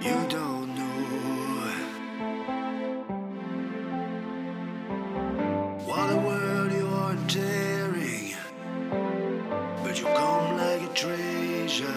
You don't know what a world you're tearing, but you come like a treasure.